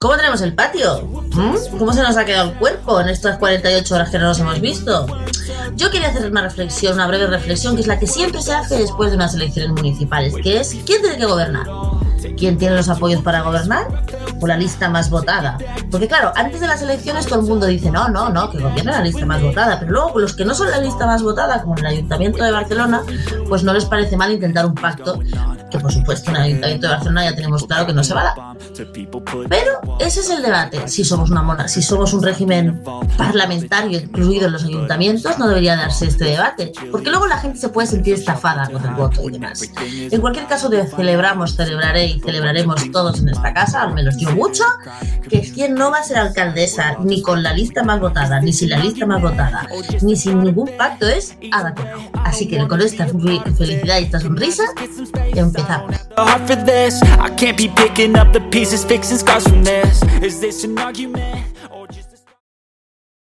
tenemos el patio? ¿Mm? ¿Cómo se nos ha quedado el cuerpo en estas 48 horas que no nos hemos visto? Yo quería hacer una reflexión, una breve reflexión, que es la que siempre se hace después de unas elecciones municipales, que es ¿quién tiene que gobernar? ¿Quién tiene los apoyos para gobernar? O la lista más votada. Porque claro, antes de las elecciones todo el mundo dice, no, no, no, que gobierne la lista más votada. Pero luego los que no son la lista más votada, como en el Ayuntamiento de Barcelona, pues no les parece mal intentar un pacto, que por supuesto en el Ayuntamiento de Barcelona ya tenemos claro que no se va a dar. Pero ese es el debate. Si somos una mona, si somos un régimen parlamentario incluido en los ayuntamientos, no debería darse este debate. Porque luego la gente se puede sentir estafada con el voto y demás. En cualquier caso, celebramos, celebraré y celebraremos todos en esta casa, al menos yo mucho, que quien no va a ser alcaldesa ni con la lista más votada, ni sin la lista más votada, ni sin ningún pacto es Ada Así que con esta felicidad y esta sonrisa, empezamos.